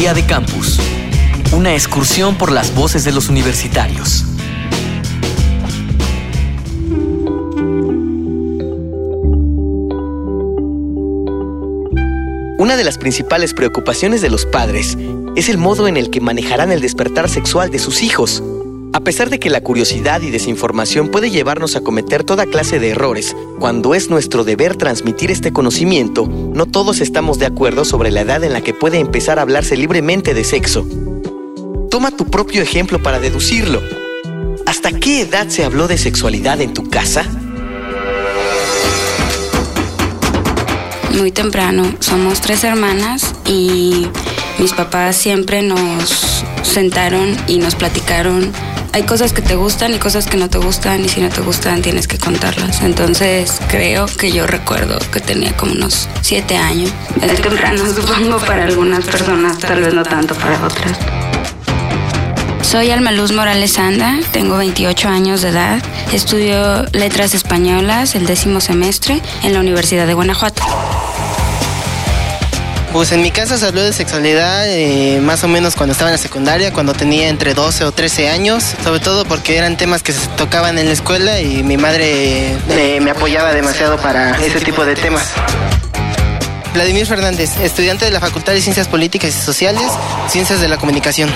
Día de Campus. Una excursión por las voces de los universitarios. Una de las principales preocupaciones de los padres es el modo en el que manejarán el despertar sexual de sus hijos. A pesar de que la curiosidad y desinformación puede llevarnos a cometer toda clase de errores, cuando es nuestro deber transmitir este conocimiento, no todos estamos de acuerdo sobre la edad en la que puede empezar a hablarse libremente de sexo. Toma tu propio ejemplo para deducirlo. ¿Hasta qué edad se habló de sexualidad en tu casa? Muy temprano. Somos tres hermanas y mis papás siempre nos sentaron y nos platicaron hay cosas que te gustan y cosas que no te gustan y si no te gustan tienes que contarlas. Entonces creo que yo recuerdo que tenía como unos siete años. Es temprano, supongo, para algunas personas, tal vez no tanto para otras. Soy Alma Luz Morales Anda, tengo 28 años de edad, estudio letras españolas el décimo semestre en la Universidad de Guanajuato. Pues en mi casa habló de sexualidad eh, más o menos cuando estaba en la secundaria, cuando tenía entre 12 o 13 años, sobre todo porque eran temas que se tocaban en la escuela y mi madre me apoyaba demasiado para ese tipo de temas. Vladimir Fernández, estudiante de la Facultad de Ciencias Políticas y Sociales, Ciencias de la Comunicación.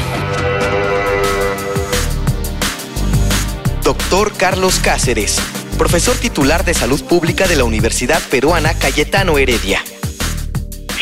Doctor Carlos Cáceres, profesor titular de Salud Pública de la Universidad Peruana Cayetano Heredia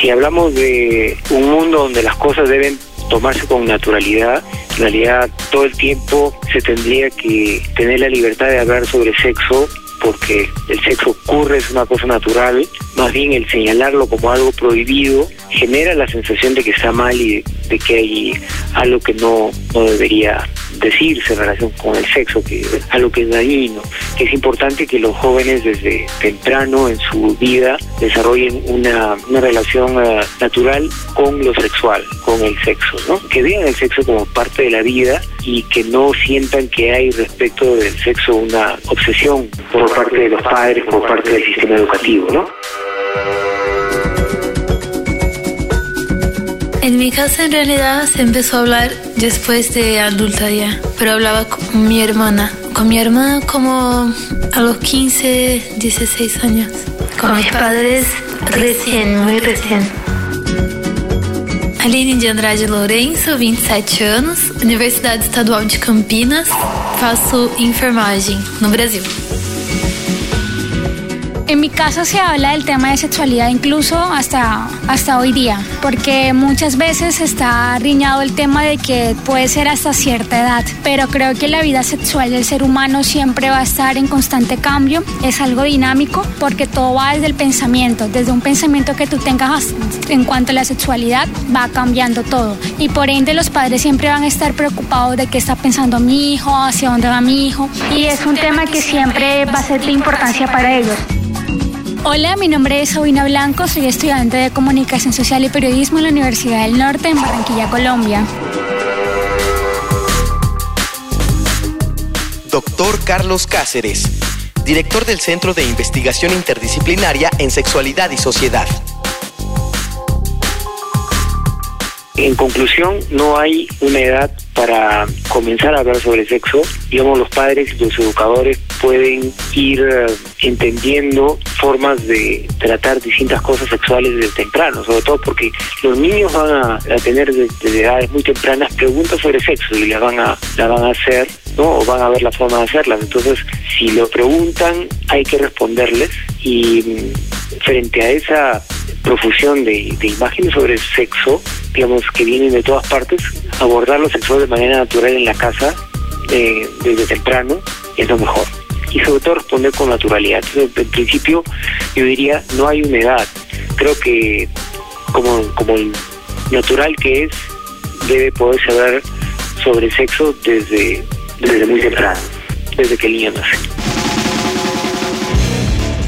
si hablamos de un mundo donde las cosas deben tomarse con naturalidad, en realidad todo el tiempo se tendría que tener la libertad de hablar sobre sexo porque el sexo ocurre, es una cosa natural, más bien el señalarlo como algo prohibido genera la sensación de que está mal y que hay algo que no, no debería decirse en relación con el sexo, que algo que es dañino, es importante que los jóvenes desde temprano en su vida desarrollen una, una relación eh, natural con lo sexual, con el sexo, ¿no? que vean el sexo como parte de la vida y que no sientan que hay respecto del sexo una obsesión por parte de los padres, por parte del sistema educativo, ¿no? En mi casa en realidad se empezó a hablar después de adulta ya, pero hablaba con mi hermana. Con mi hermana como a los 15, 16 años. Con, mis padres recién, muy recién. Aline de Andrade Lourenço, 27 anos, Universidad Estadual de Campinas, faço enfermagem no Brasil. En mi casa se habla del tema de sexualidad incluso hasta, hasta hoy día, porque muchas veces está riñado el tema de que puede ser hasta cierta edad, pero creo que la vida sexual del ser humano siempre va a estar en constante cambio, es algo dinámico porque todo va desde el pensamiento, desde un pensamiento que tú tengas en cuanto a la sexualidad va cambiando todo. Y por ende los padres siempre van a estar preocupados de qué está pensando mi hijo, hacia dónde va mi hijo. Y es un tema que siempre va a ser de importancia para ellos. Hola, mi nombre es Sabina Blanco, soy estudiante de Comunicación Social y Periodismo en la Universidad del Norte en Barranquilla, Colombia. Doctor Carlos Cáceres, director del Centro de Investigación Interdisciplinaria en Sexualidad y Sociedad. En conclusión, no hay una edad para comenzar a hablar sobre sexo. Digamos, los padres y los educadores pueden ir eh, entendiendo formas de tratar distintas cosas sexuales desde temprano, sobre todo porque los niños van a, tener desde edades muy tempranas preguntas sobre sexo y las van a, la van a hacer ¿no? o van a ver la forma de hacerlas. Entonces, si lo preguntan, hay que responderles y mm, frente a esa profusión de, imágenes sobre el sexo, digamos, que vienen de todas partes, abordar lo sexual de manera natural en la casa eh, desde temprano es lo mejor. Y sobre todo responder con naturalidad. Entonces, en principio, yo diría, no hay una edad. Creo que como, como el natural que es, debe poder saber sobre sexo desde, desde muy temprano, desde que el niño nace.